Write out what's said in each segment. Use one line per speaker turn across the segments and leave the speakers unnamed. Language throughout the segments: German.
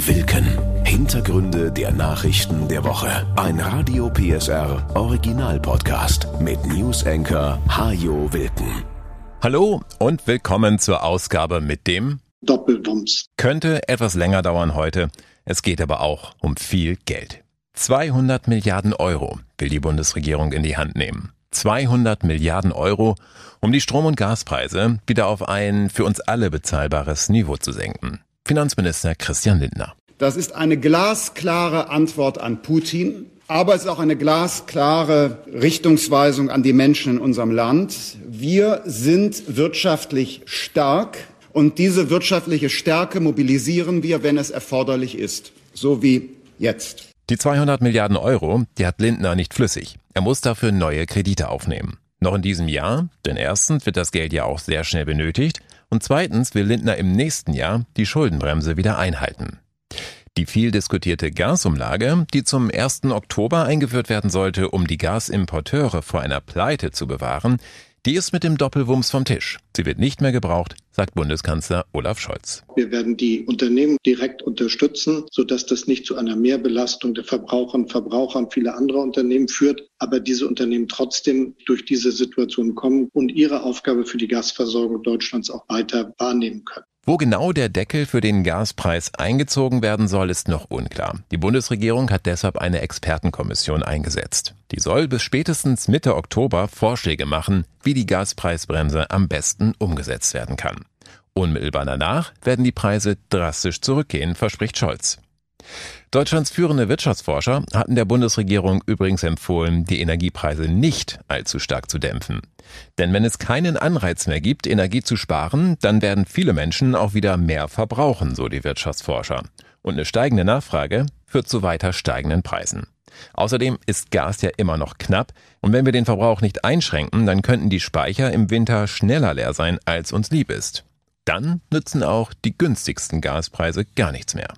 Wilken. Hintergründe der Nachrichten der Woche. Ein Radio PSR Original Podcast mit News Anchor Hajo Wilken.
Hallo und willkommen zur Ausgabe mit dem
Doppelwumms.
Könnte etwas länger dauern heute. Es geht aber auch um viel Geld. 200 Milliarden Euro will die Bundesregierung in die Hand nehmen. 200 Milliarden Euro, um die Strom- und Gaspreise wieder auf ein für uns alle bezahlbares Niveau zu senken. Finanzminister Christian Lindner.
Das ist eine glasklare Antwort an Putin, aber es ist auch eine glasklare Richtungsweisung an die Menschen in unserem Land. Wir sind wirtschaftlich stark und diese wirtschaftliche Stärke mobilisieren wir, wenn es erforderlich ist, so wie jetzt.
Die 200 Milliarden Euro, die hat Lindner nicht flüssig. Er muss dafür neue Kredite aufnehmen. Noch in diesem Jahr, denn erstens wird das Geld ja auch sehr schnell benötigt und zweitens will Lindner im nächsten Jahr die Schuldenbremse wieder einhalten. Die viel diskutierte Gasumlage, die zum 1. Oktober eingeführt werden sollte, um die Gasimporteure vor einer Pleite zu bewahren, die ist mit dem Doppelwumms vom Tisch. Sie wird nicht mehr gebraucht, sagt Bundeskanzler Olaf Scholz.
Wir werden die Unternehmen direkt unterstützen, sodass das nicht zu einer Mehrbelastung der Verbraucherinnen und Verbraucher und vieler anderer Unternehmen führt, aber diese Unternehmen trotzdem durch diese Situation kommen und ihre Aufgabe für die Gasversorgung Deutschlands auch weiter wahrnehmen können.
Wo genau der Deckel für den Gaspreis eingezogen werden soll, ist noch unklar. Die Bundesregierung hat deshalb eine Expertenkommission eingesetzt. Die soll bis spätestens Mitte Oktober Vorschläge machen, wie die Gaspreisbremse am besten umgesetzt werden kann. Unmittelbar danach werden die Preise drastisch zurückgehen, verspricht Scholz. Deutschlands führende Wirtschaftsforscher hatten der Bundesregierung übrigens empfohlen, die Energiepreise nicht allzu stark zu dämpfen. Denn wenn es keinen Anreiz mehr gibt, Energie zu sparen, dann werden viele Menschen auch wieder mehr verbrauchen, so die Wirtschaftsforscher. Und eine steigende Nachfrage führt zu weiter steigenden Preisen. Außerdem ist Gas ja immer noch knapp und wenn wir den Verbrauch nicht einschränken, dann könnten die Speicher im Winter schneller leer sein, als uns lieb ist. Dann nützen auch die günstigsten Gaspreise gar nichts mehr.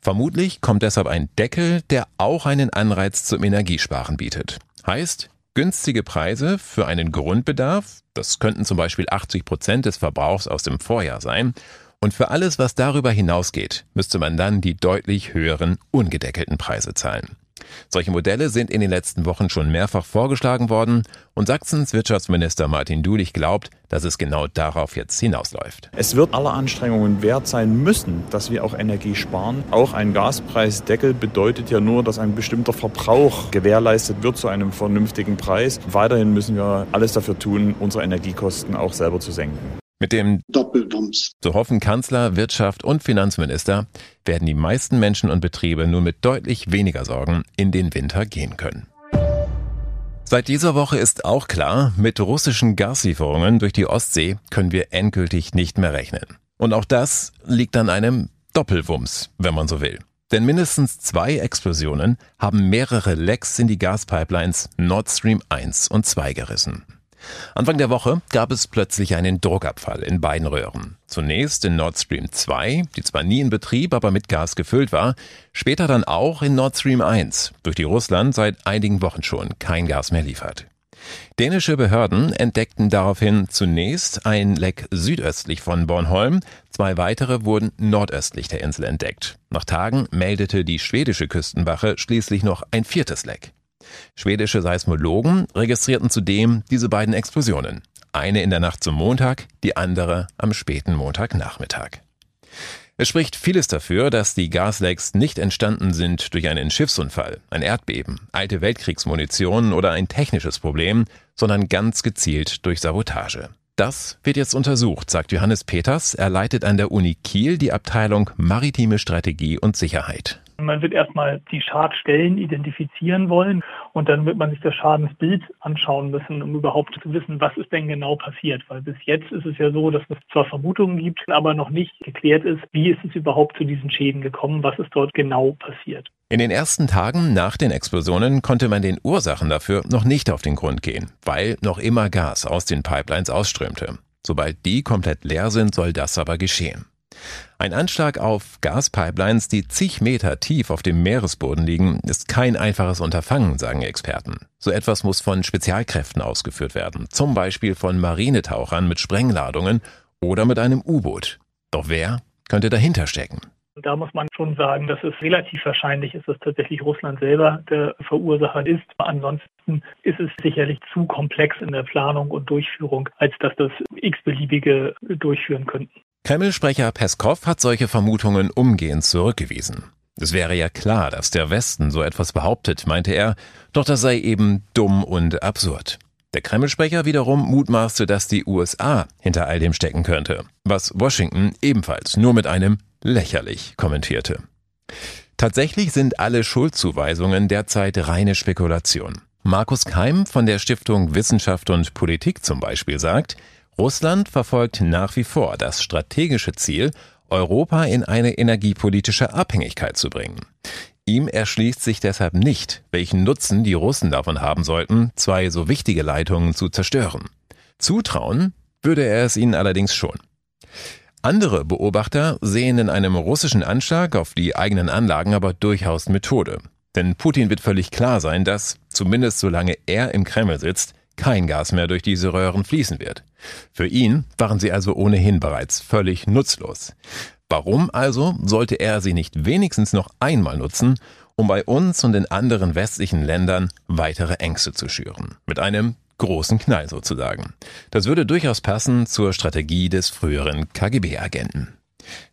Vermutlich kommt deshalb ein Deckel, der auch einen Anreiz zum Energiesparen bietet. Heißt, günstige Preise für einen Grundbedarf, das könnten zum Beispiel 80 Prozent des Verbrauchs aus dem Vorjahr sein, und für alles, was darüber hinausgeht, müsste man dann die deutlich höheren ungedeckelten Preise zahlen. Solche Modelle sind in den letzten Wochen schon mehrfach vorgeschlagen worden und Sachsens Wirtschaftsminister Martin Dulich glaubt, dass es genau darauf jetzt hinausläuft.
Es wird aller Anstrengungen wert sein müssen, dass wir auch Energie sparen. Auch ein Gaspreisdeckel bedeutet ja nur, dass ein bestimmter Verbrauch gewährleistet wird zu einem vernünftigen Preis. Weiterhin müssen wir alles dafür tun, unsere Energiekosten auch selber zu senken.
Mit dem
Doppelwumms.
So hoffen Kanzler, Wirtschaft und Finanzminister, werden die meisten Menschen und Betriebe nur mit deutlich weniger Sorgen in den Winter gehen können. Seit dieser Woche ist auch klar, mit russischen Gaslieferungen durch die Ostsee können wir endgültig nicht mehr rechnen. Und auch das liegt an einem Doppelwumms, wenn man so will. Denn mindestens zwei Explosionen haben mehrere Lecks in die Gaspipelines Nord Stream 1 und 2 gerissen. Anfang der Woche gab es plötzlich einen Druckabfall in beiden Röhren. Zunächst in Nord Stream 2, die zwar nie in Betrieb, aber mit Gas gefüllt war, später dann auch in Nord Stream 1, durch die Russland seit einigen Wochen schon kein Gas mehr liefert. Dänische Behörden entdeckten daraufhin zunächst ein Leck südöstlich von Bornholm, zwei weitere wurden nordöstlich der Insel entdeckt. Nach Tagen meldete die schwedische Küstenwache schließlich noch ein viertes Leck. Schwedische Seismologen registrierten zudem diese beiden Explosionen. Eine in der Nacht zum Montag, die andere am späten Montagnachmittag. Es spricht vieles dafür, dass die Gaslecks nicht entstanden sind durch einen Schiffsunfall, ein Erdbeben, alte Weltkriegsmunition oder ein technisches Problem, sondern ganz gezielt durch Sabotage. Das wird jetzt untersucht, sagt Johannes Peters. Er leitet an der Uni Kiel die Abteilung Maritime Strategie und Sicherheit.
Man wird erstmal die Schadstellen identifizieren wollen und dann wird man sich das Schadensbild anschauen müssen, um überhaupt zu wissen, was ist denn genau passiert. Weil bis jetzt ist es ja so, dass es zwar Vermutungen gibt, aber noch nicht geklärt ist, wie ist es überhaupt zu diesen Schäden gekommen, was ist dort genau passiert.
In den ersten Tagen nach den Explosionen konnte man den Ursachen dafür noch nicht auf den Grund gehen, weil noch immer Gas aus den Pipelines ausströmte. Sobald die komplett leer sind, soll das aber geschehen. Ein Anschlag auf Gaspipelines, die zig Meter tief auf dem Meeresboden liegen, ist kein einfaches Unterfangen, sagen Experten. So etwas muss von Spezialkräften ausgeführt werden, zum Beispiel von Marinetauchern mit Sprengladungen oder mit einem U-Boot. Doch wer könnte dahinter stecken?
Da muss man schon sagen, dass es relativ wahrscheinlich ist, dass tatsächlich Russland selber der Verursacher ist. Ansonsten ist es sicherlich zu komplex in der Planung und Durchführung, als dass das x-beliebige durchführen könnten.
Kreml-Sprecher Peskov hat solche Vermutungen umgehend zurückgewiesen. Es wäre ja klar, dass der Westen so etwas behauptet, meinte er, doch das sei eben dumm und absurd. Der Kreml-Sprecher wiederum mutmaßte, dass die USA hinter all dem stecken könnte, was Washington ebenfalls nur mit einem lächerlich kommentierte. Tatsächlich sind alle Schuldzuweisungen derzeit reine Spekulation. Markus Keim von der Stiftung Wissenschaft und Politik zum Beispiel sagt, Russland verfolgt nach wie vor das strategische Ziel, Europa in eine energiepolitische Abhängigkeit zu bringen. Ihm erschließt sich deshalb nicht, welchen Nutzen die Russen davon haben sollten, zwei so wichtige Leitungen zu zerstören. Zutrauen würde er es ihnen allerdings schon. Andere Beobachter sehen in einem russischen Anschlag auf die eigenen Anlagen aber durchaus Methode. Denn Putin wird völlig klar sein, dass, zumindest solange er im Kreml sitzt, kein Gas mehr durch diese Röhren fließen wird. Für ihn waren sie also ohnehin bereits völlig nutzlos. Warum also sollte er sie nicht wenigstens noch einmal nutzen, um bei uns und in anderen westlichen Ländern weitere Ängste zu schüren? Mit einem großen Knall sozusagen. Das würde durchaus passen zur Strategie des früheren KGB-Agenten.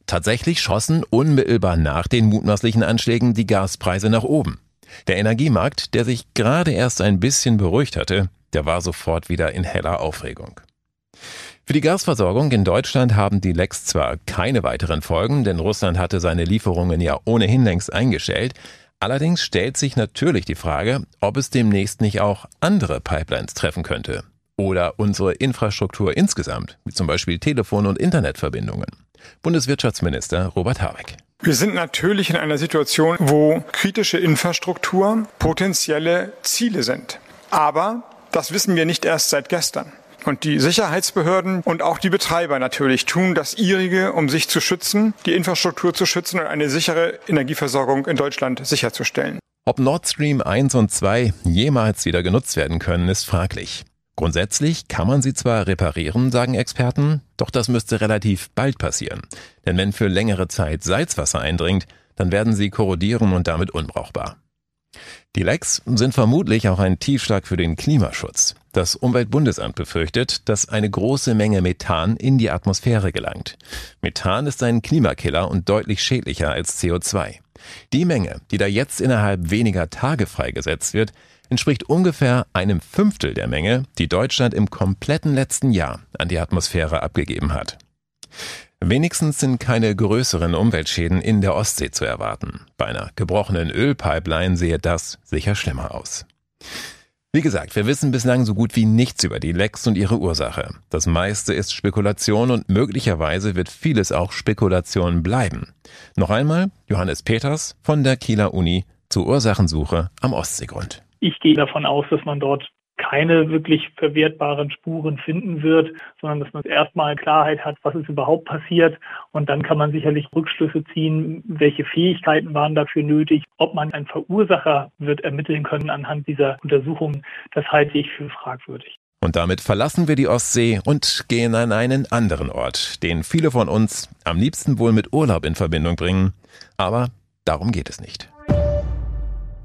Tatsächlich schossen unmittelbar nach den mutmaßlichen Anschlägen die Gaspreise nach oben. Der Energiemarkt, der sich gerade erst ein bisschen beruhigt hatte, der war sofort wieder in heller Aufregung. Für die Gasversorgung in Deutschland haben die Lecks zwar keine weiteren Folgen, denn Russland hatte seine Lieferungen ja ohnehin längst eingestellt, Allerdings stellt sich natürlich die Frage, ob es demnächst nicht auch andere Pipelines treffen könnte. Oder unsere Infrastruktur insgesamt, wie zum Beispiel Telefon- und Internetverbindungen. Bundeswirtschaftsminister Robert Habeck.
Wir sind natürlich in einer Situation, wo kritische Infrastruktur potenzielle Ziele sind. Aber das wissen wir nicht erst seit gestern. Und die Sicherheitsbehörden und auch die Betreiber natürlich tun das ihrige, um sich zu schützen, die Infrastruktur zu schützen und eine sichere Energieversorgung in Deutschland sicherzustellen.
Ob Nord Stream 1 und 2 jemals wieder genutzt werden können, ist fraglich. Grundsätzlich kann man sie zwar reparieren, sagen Experten, doch das müsste relativ bald passieren. Denn wenn für längere Zeit Salzwasser eindringt, dann werden sie korrodieren und damit unbrauchbar. Die Lecks sind vermutlich auch ein Tiefschlag für den Klimaschutz. Das Umweltbundesamt befürchtet, dass eine große Menge Methan in die Atmosphäre gelangt. Methan ist ein Klimakiller und deutlich schädlicher als CO2. Die Menge, die da jetzt innerhalb weniger Tage freigesetzt wird, entspricht ungefähr einem Fünftel der Menge, die Deutschland im kompletten letzten Jahr an die Atmosphäre abgegeben hat. Wenigstens sind keine größeren Umweltschäden in der Ostsee zu erwarten. Bei einer gebrochenen Ölpipeline sehe das sicher schlimmer aus. Wie gesagt, wir wissen bislang so gut wie nichts über die Lecks und ihre Ursache. Das meiste ist Spekulation und möglicherweise wird vieles auch Spekulation bleiben. Noch einmal Johannes Peters von der Kieler Uni zur Ursachensuche am Ostseegrund.
Ich gehe davon aus, dass man dort keine wirklich verwertbaren Spuren finden wird, sondern dass man erstmal Klarheit hat, was ist überhaupt passiert. Und dann kann man sicherlich Rückschlüsse ziehen, welche Fähigkeiten waren dafür nötig, ob man einen Verursacher wird ermitteln können anhand dieser Untersuchungen. Das halte ich für fragwürdig.
Und damit verlassen wir die Ostsee und gehen an einen anderen Ort, den viele von uns am liebsten wohl mit Urlaub in Verbindung bringen. Aber darum geht es nicht.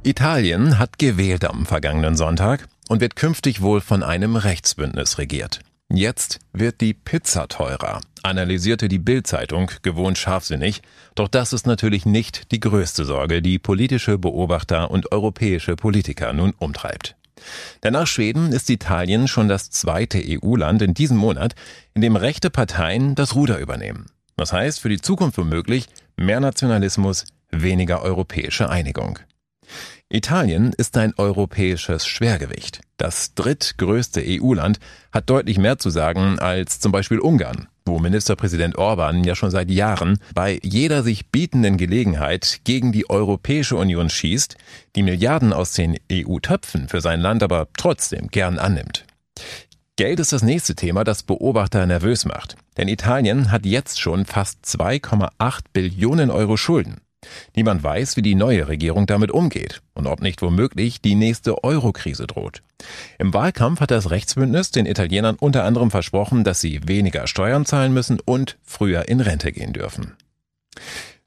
Italien hat gewählt am vergangenen Sonntag und wird künftig wohl von einem Rechtsbündnis regiert. Jetzt wird die Pizza teurer, analysierte die Bild-Zeitung gewohnt scharfsinnig, doch das ist natürlich nicht die größte Sorge, die politische Beobachter und europäische Politiker nun umtreibt. Denn nach Schweden ist Italien schon das zweite EU-Land in diesem Monat, in dem rechte Parteien das Ruder übernehmen. Das heißt für die Zukunft womöglich mehr Nationalismus, weniger europäische Einigung. Italien ist ein europäisches Schwergewicht. Das drittgrößte EU-Land hat deutlich mehr zu sagen als zum Beispiel Ungarn, wo Ministerpräsident Orban ja schon seit Jahren bei jeder sich bietenden Gelegenheit gegen die Europäische Union schießt, die Milliarden aus den EU-Töpfen für sein Land aber trotzdem gern annimmt. Geld ist das nächste Thema, das Beobachter nervös macht. Denn Italien hat jetzt schon fast 2,8 Billionen Euro Schulden. Niemand weiß, wie die neue Regierung damit umgeht und ob nicht womöglich die nächste Euro-Krise droht. Im Wahlkampf hat das Rechtsbündnis den Italienern unter anderem versprochen, dass sie weniger Steuern zahlen müssen und früher in Rente gehen dürfen.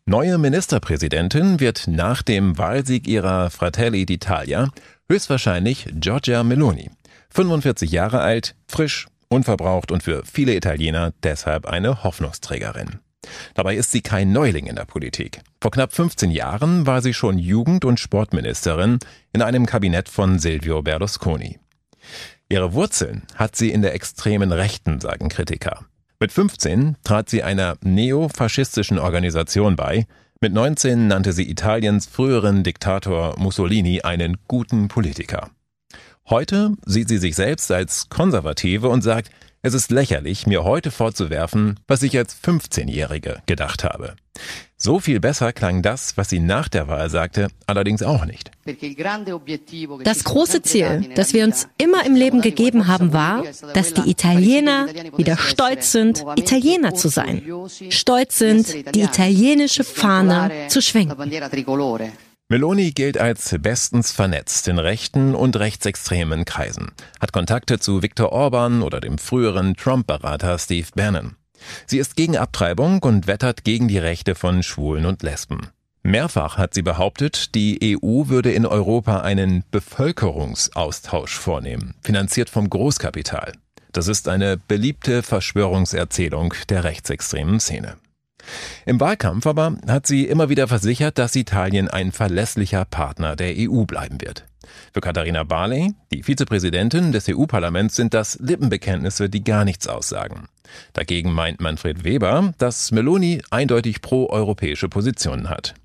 Neue Ministerpräsidentin wird nach dem Wahlsieg ihrer Fratelli d'Italia höchstwahrscheinlich Giorgia Meloni. 45 Jahre alt, frisch, unverbraucht und für viele Italiener deshalb eine Hoffnungsträgerin. Dabei ist sie kein Neuling in der Politik. Vor knapp 15 Jahren war sie schon Jugend- und Sportministerin in einem Kabinett von Silvio Berlusconi. Ihre Wurzeln hat sie in der extremen Rechten, sagen Kritiker. Mit 15 trat sie einer neofaschistischen Organisation bei. Mit 19 nannte sie Italiens früheren Diktator Mussolini einen guten Politiker. Heute sieht sie sich selbst als Konservative und sagt, es ist lächerlich, mir heute vorzuwerfen, was ich als 15-Jährige gedacht habe. So viel besser klang das, was sie nach der Wahl sagte, allerdings auch nicht.
Das große Ziel, das wir uns immer im Leben gegeben haben, war, dass die Italiener wieder stolz sind, Italiener zu sein. Stolz sind, die italienische Fahne zu schwenken.
Meloni gilt als bestens vernetzt in rechten und rechtsextremen Kreisen, hat Kontakte zu Viktor Orban oder dem früheren Trump-Berater Steve Bannon. Sie ist gegen Abtreibung und wettert gegen die Rechte von Schwulen und Lesben. Mehrfach hat sie behauptet, die EU würde in Europa einen Bevölkerungsaustausch vornehmen, finanziert vom Großkapital. Das ist eine beliebte Verschwörungserzählung der rechtsextremen Szene. Im Wahlkampf aber hat sie immer wieder versichert, dass Italien ein verlässlicher Partner der EU bleiben wird. Für Katharina Barley, die Vizepräsidentin des EU-Parlaments, sind das Lippenbekenntnisse, die gar nichts aussagen. Dagegen meint Manfred Weber, dass Meloni eindeutig pro-europäische Positionen hat.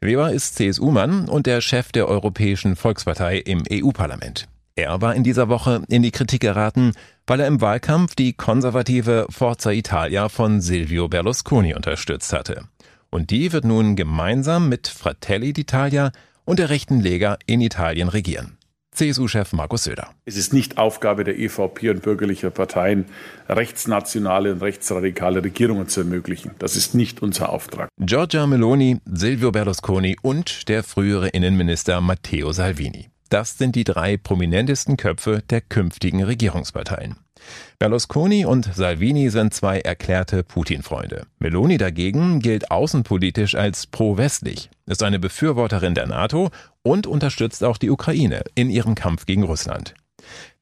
Weber ist CSU-Mann und der Chef der Europäischen Volkspartei im EU-Parlament. Er war in dieser Woche in die Kritik geraten, weil er im Wahlkampf die konservative Forza Italia von Silvio Berlusconi unterstützt hatte. Und die wird nun gemeinsam mit Fratelli d'Italia und der rechten Lega in Italien regieren. CSU-Chef Markus Söder.
Es ist nicht Aufgabe der EVP und bürgerlicher Parteien, rechtsnationale und rechtsradikale Regierungen zu ermöglichen. Das ist nicht unser Auftrag.
Giorgia Meloni, Silvio Berlusconi und der frühere Innenminister Matteo Salvini. Das sind die drei prominentesten Köpfe der künftigen Regierungsparteien. Berlusconi und Salvini sind zwei erklärte Putin-Freunde. Meloni dagegen gilt außenpolitisch als pro-westlich, ist eine Befürworterin der NATO und unterstützt auch die Ukraine in ihrem Kampf gegen Russland.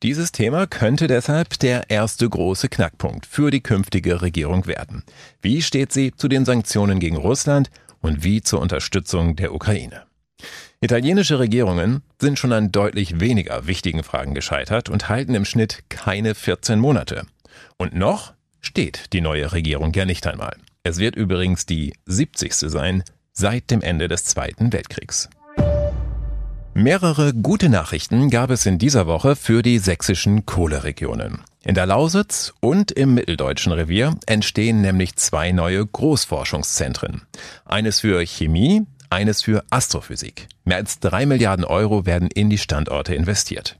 Dieses Thema könnte deshalb der erste große Knackpunkt für die künftige Regierung werden. Wie steht sie zu den Sanktionen gegen Russland und wie zur Unterstützung der Ukraine? Italienische Regierungen sind schon an deutlich weniger wichtigen Fragen gescheitert und halten im Schnitt keine 14 Monate. Und noch steht die neue Regierung ja nicht einmal. Es wird übrigens die 70. sein seit dem Ende des Zweiten Weltkriegs. Mehrere gute Nachrichten gab es in dieser Woche für die sächsischen Kohleregionen. In der Lausitz und im Mitteldeutschen Revier entstehen nämlich zwei neue Großforschungszentren. Eines für Chemie, eines für Astrophysik. Mehr als drei Milliarden Euro werden in die Standorte investiert.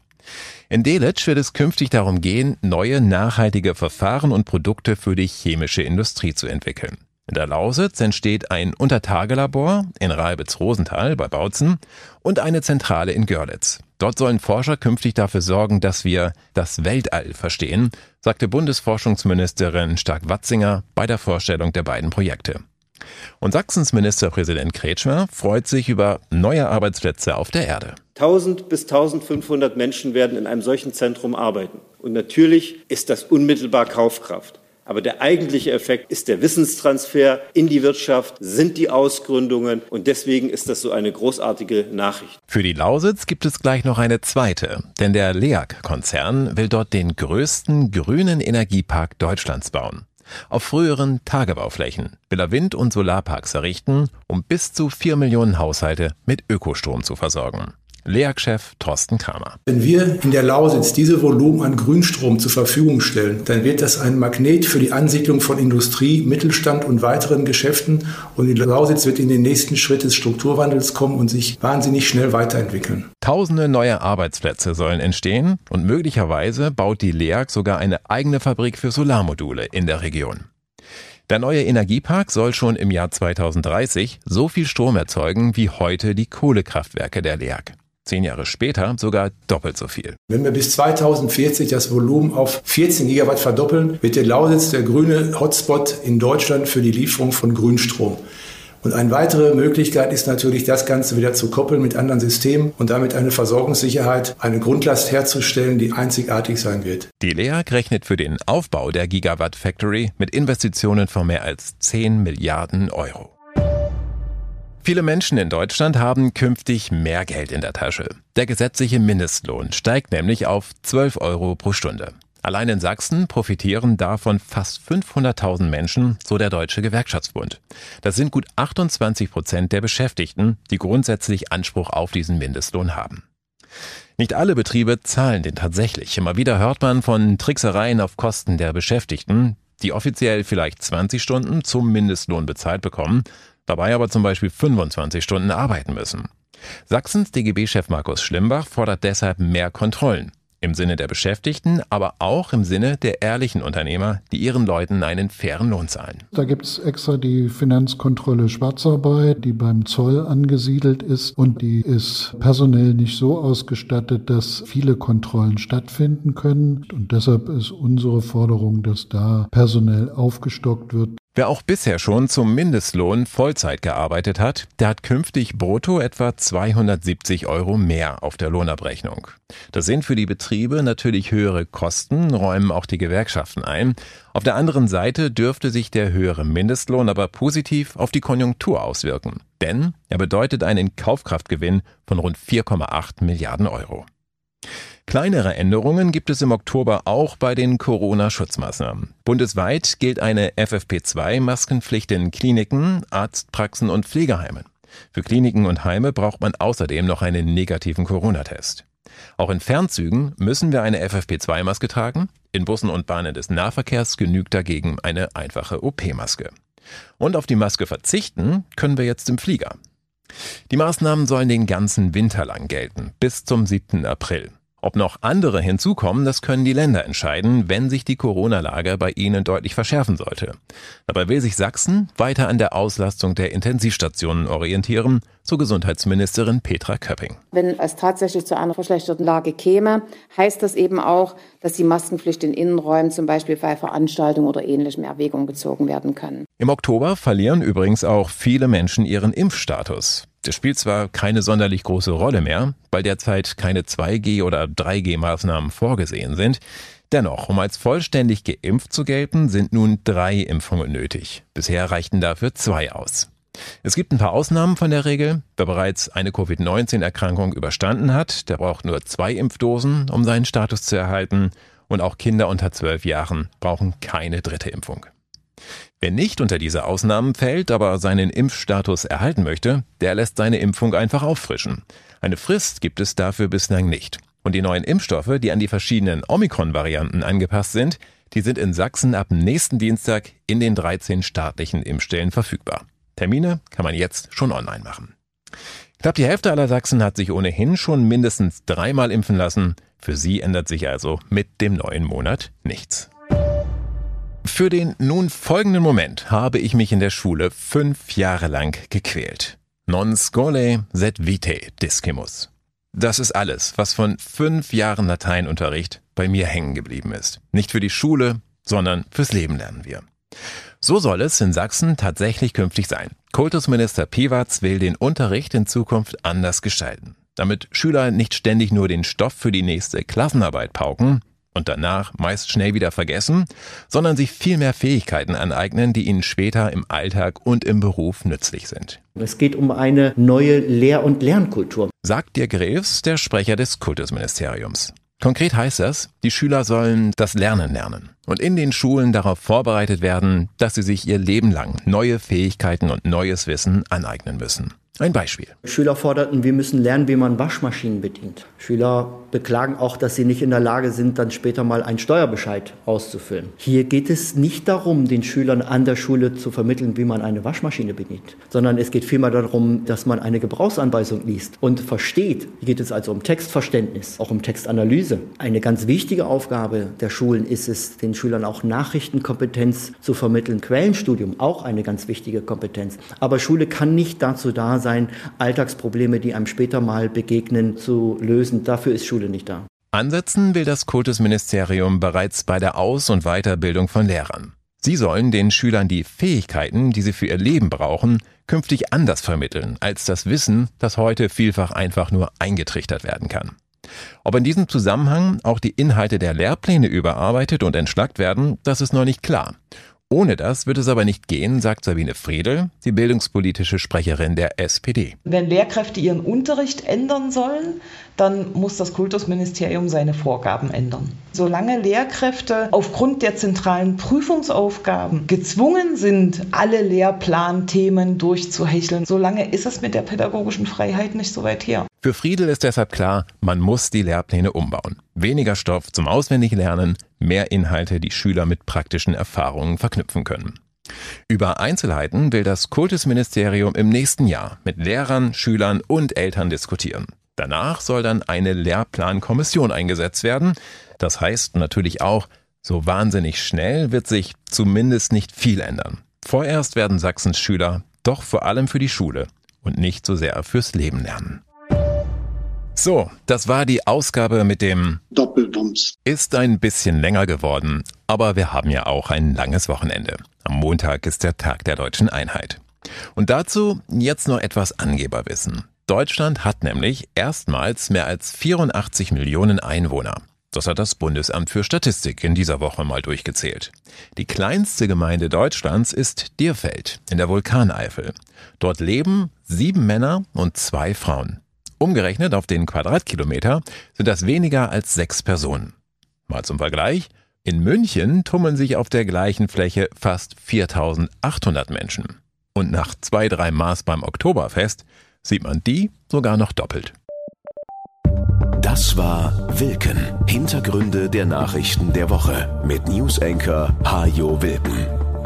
In Delitzsch wird es künftig darum gehen, neue nachhaltige Verfahren und Produkte für die chemische Industrie zu entwickeln. In der Lausitz entsteht ein Untertagelabor in Ralbitz-Rosenthal bei Bautzen und eine Zentrale in Görlitz. Dort sollen Forscher künftig dafür sorgen, dass wir das Weltall verstehen, sagte Bundesforschungsministerin Stark-Watzinger bei der Vorstellung der beiden Projekte. Und Sachsens Ministerpräsident Kretschmer freut sich über neue Arbeitsplätze auf der Erde.
1000 bis 1500 Menschen werden in einem solchen Zentrum arbeiten. Und natürlich ist das unmittelbar Kaufkraft. Aber der eigentliche Effekt ist der Wissenstransfer in die Wirtschaft, sind die Ausgründungen und deswegen ist das so eine großartige Nachricht.
Für die Lausitz gibt es gleich noch eine zweite, denn der LEAG-Konzern will dort den größten grünen Energiepark Deutschlands bauen. Auf früheren Tagebauflächen will er Wind- und Solarparks errichten, um bis zu vier Millionen Haushalte mit Ökostrom zu versorgen. LEAG-Chef Thorsten Kramer.
Wenn wir in der Lausitz diese Volumen an Grünstrom zur Verfügung stellen, dann wird das ein Magnet für die Ansiedlung von Industrie, Mittelstand und weiteren Geschäften. Und die Lausitz wird in den nächsten Schritt des Strukturwandels kommen und sich wahnsinnig schnell weiterentwickeln.
Tausende neue Arbeitsplätze sollen entstehen und möglicherweise baut die LEAG sogar eine eigene Fabrik für Solarmodule in der Region. Der neue Energiepark soll schon im Jahr 2030 so viel Strom erzeugen wie heute die Kohlekraftwerke der LEAG. Zehn Jahre später sogar doppelt so viel.
Wenn wir bis 2040 das Volumen auf 14 Gigawatt verdoppeln, wird der Lausitz der grüne Hotspot in Deutschland für die Lieferung von Grünstrom. Und eine weitere Möglichkeit ist natürlich, das Ganze wieder zu koppeln mit anderen Systemen und damit eine Versorgungssicherheit, eine Grundlast herzustellen, die einzigartig sein wird.
Die LEAG rechnet für den Aufbau der Gigawatt Factory mit Investitionen von mehr als 10 Milliarden Euro. Viele Menschen in Deutschland haben künftig mehr Geld in der Tasche. Der gesetzliche Mindestlohn steigt nämlich auf 12 Euro pro Stunde. Allein in Sachsen profitieren davon fast 500.000 Menschen, so der Deutsche Gewerkschaftsbund. Das sind gut 28 Prozent der Beschäftigten, die grundsätzlich Anspruch auf diesen Mindestlohn haben. Nicht alle Betriebe zahlen den tatsächlich. Immer wieder hört man von Tricksereien auf Kosten der Beschäftigten, die offiziell vielleicht 20 Stunden zum Mindestlohn bezahlt bekommen, dabei aber zum Beispiel 25 Stunden arbeiten müssen. Sachsens DGB-Chef Markus Schlimbach fordert deshalb mehr Kontrollen. Im Sinne der Beschäftigten, aber auch im Sinne der ehrlichen Unternehmer, die ihren Leuten einen fairen Lohn zahlen.
Da gibt es extra die Finanzkontrolle Schwarzarbeit, die beim Zoll angesiedelt ist und die ist personell nicht so ausgestattet, dass viele Kontrollen stattfinden können. Und deshalb ist unsere Forderung, dass da personell aufgestockt wird.
Wer auch bisher schon zum Mindestlohn Vollzeit gearbeitet hat, der hat künftig brutto etwa 270 Euro mehr auf der Lohnabrechnung. Das sind für die Betriebe natürlich höhere Kosten, räumen auch die Gewerkschaften ein. Auf der anderen Seite dürfte sich der höhere Mindestlohn aber positiv auf die Konjunktur auswirken. Denn er bedeutet einen Kaufkraftgewinn von rund 4,8 Milliarden Euro. Kleinere Änderungen gibt es im Oktober auch bei den Corona-Schutzmaßnahmen. Bundesweit gilt eine FFP2-Maskenpflicht in Kliniken, Arztpraxen und Pflegeheimen. Für Kliniken und Heime braucht man außerdem noch einen negativen Corona-Test. Auch in Fernzügen müssen wir eine FFP2-Maske tragen. In Bussen und Bahnen des Nahverkehrs genügt dagegen eine einfache OP-Maske. Und auf die Maske verzichten können wir jetzt im Flieger. Die Maßnahmen sollen den ganzen Winter lang gelten, bis zum 7. April. Ob noch andere hinzukommen, das können die Länder entscheiden, wenn sich die Corona-Lage bei ihnen deutlich verschärfen sollte. Dabei will sich Sachsen weiter an der Auslastung der Intensivstationen orientieren, so Gesundheitsministerin Petra Köpping.
Wenn es tatsächlich zu einer verschlechterten Lage käme, heißt das eben auch, dass die Maskenpflicht in Innenräumen zum Beispiel bei Veranstaltungen oder ähnlichem Erwägung gezogen werden kann.
Im Oktober verlieren übrigens auch viele Menschen ihren Impfstatus. Das spielt zwar keine sonderlich große Rolle mehr, weil derzeit keine 2G- oder 3G-Maßnahmen vorgesehen sind. Dennoch, um als vollständig geimpft zu gelten, sind nun drei Impfungen nötig. Bisher reichten dafür zwei aus. Es gibt ein paar Ausnahmen von der Regel. Wer bereits eine Covid-19-Erkrankung überstanden hat, der braucht nur zwei Impfdosen, um seinen Status zu erhalten. Und auch Kinder unter zwölf Jahren brauchen keine dritte Impfung. Wer nicht unter diese Ausnahmen fällt, aber seinen Impfstatus erhalten möchte, der lässt seine Impfung einfach auffrischen. Eine Frist gibt es dafür bislang nicht. Und die neuen Impfstoffe, die an die verschiedenen Omikron-Varianten angepasst sind, die sind in Sachsen ab nächsten Dienstag in den 13 staatlichen Impfstellen verfügbar. Termine kann man jetzt schon online machen. Knapp die Hälfte aller Sachsen hat sich ohnehin schon mindestens dreimal impfen lassen. Für sie ändert sich also mit dem neuen Monat nichts. Für den nun folgenden Moment habe ich mich in der Schule fünf Jahre lang gequält. Non scole sed vitae discimus. Das ist alles, was von fünf Jahren Lateinunterricht bei mir hängen geblieben ist. Nicht für die Schule, sondern fürs Leben lernen wir. So soll es in Sachsen tatsächlich künftig sein. Kultusminister Piwatz will den Unterricht in Zukunft anders gestalten. Damit Schüler nicht ständig nur den Stoff für die nächste Klassenarbeit pauken, und danach meist schnell wieder vergessen, sondern sich viel mehr Fähigkeiten aneignen, die ihnen später im Alltag und im Beruf nützlich sind.
Es geht um eine neue Lehr- und Lernkultur,
sagt Dirk Greves, der Sprecher des Kultusministeriums. Konkret heißt das, die Schüler sollen das Lernen lernen und in den Schulen darauf vorbereitet werden, dass sie sich ihr Leben lang neue Fähigkeiten und neues Wissen aneignen müssen. Ein Beispiel.
Schüler forderten, wir müssen lernen, wie man Waschmaschinen bedient. Schüler beklagen auch, dass sie nicht in der Lage sind, dann später mal einen Steuerbescheid auszufüllen. Hier geht es nicht darum, den Schülern an der Schule zu vermitteln, wie man eine Waschmaschine bedient, sondern es geht vielmehr darum, dass man eine Gebrauchsanweisung liest und versteht. Hier geht es also um Textverständnis, auch um Textanalyse. Eine ganz wichtige Aufgabe der Schulen ist es, den Schülern auch Nachrichtenkompetenz zu vermitteln. Quellenstudium, auch eine ganz wichtige Kompetenz. Aber Schule kann nicht dazu da sein, sein, Alltagsprobleme, die einem später mal begegnen, zu lösen. Dafür ist Schule nicht da.
Ansetzen will das Kultusministerium bereits bei der Aus- und Weiterbildung von Lehrern. Sie sollen den Schülern die Fähigkeiten, die sie für ihr Leben brauchen, künftig anders vermitteln als das Wissen, das heute vielfach einfach nur eingetrichtert werden kann. Ob in diesem Zusammenhang auch die Inhalte der Lehrpläne überarbeitet und entschlackt werden, das ist noch nicht klar. Ohne das wird es aber nicht gehen, sagt Sabine Friedel, die bildungspolitische Sprecherin der SPD.
Wenn Lehrkräfte ihren Unterricht ändern sollen, dann muss das Kultusministerium seine Vorgaben ändern. Solange Lehrkräfte aufgrund der zentralen Prüfungsaufgaben gezwungen sind, alle Lehrplanthemen durchzuhecheln, solange ist es mit der pädagogischen Freiheit nicht so weit her.
Für Friedel ist deshalb klar, man muss die Lehrpläne umbauen. Weniger Stoff zum Auswendiglernen, mehr Inhalte, die Schüler mit praktischen Erfahrungen verknüpfen können. Über Einzelheiten will das Kultusministerium im nächsten Jahr mit Lehrern, Schülern und Eltern diskutieren. Danach soll dann eine Lehrplankommission eingesetzt werden. Das heißt natürlich auch, so wahnsinnig schnell wird sich zumindest nicht viel ändern. Vorerst werden Sachsens Schüler doch vor allem für die Schule und nicht so sehr fürs Leben lernen. So, das war die Ausgabe mit dem
Doppelwumms.
Ist ein bisschen länger geworden, aber wir haben ja auch ein langes Wochenende. Am Montag ist der Tag der deutschen Einheit. Und dazu jetzt noch etwas Angeberwissen. Deutschland hat nämlich erstmals mehr als 84 Millionen Einwohner. Das hat das Bundesamt für Statistik in dieser Woche mal durchgezählt. Die kleinste Gemeinde Deutschlands ist Dierfeld in der Vulkaneifel. Dort leben sieben Männer und zwei Frauen. Umgerechnet auf den Quadratkilometer sind das weniger als sechs Personen. Mal zum Vergleich. In München tummeln sich auf der gleichen Fläche fast 4800 Menschen. Und nach zwei, drei Maß beim Oktoberfest sieht man die sogar noch doppelt.
Das war Wilken. Hintergründe der Nachrichten der Woche mit Newsenker Hajo Wilken.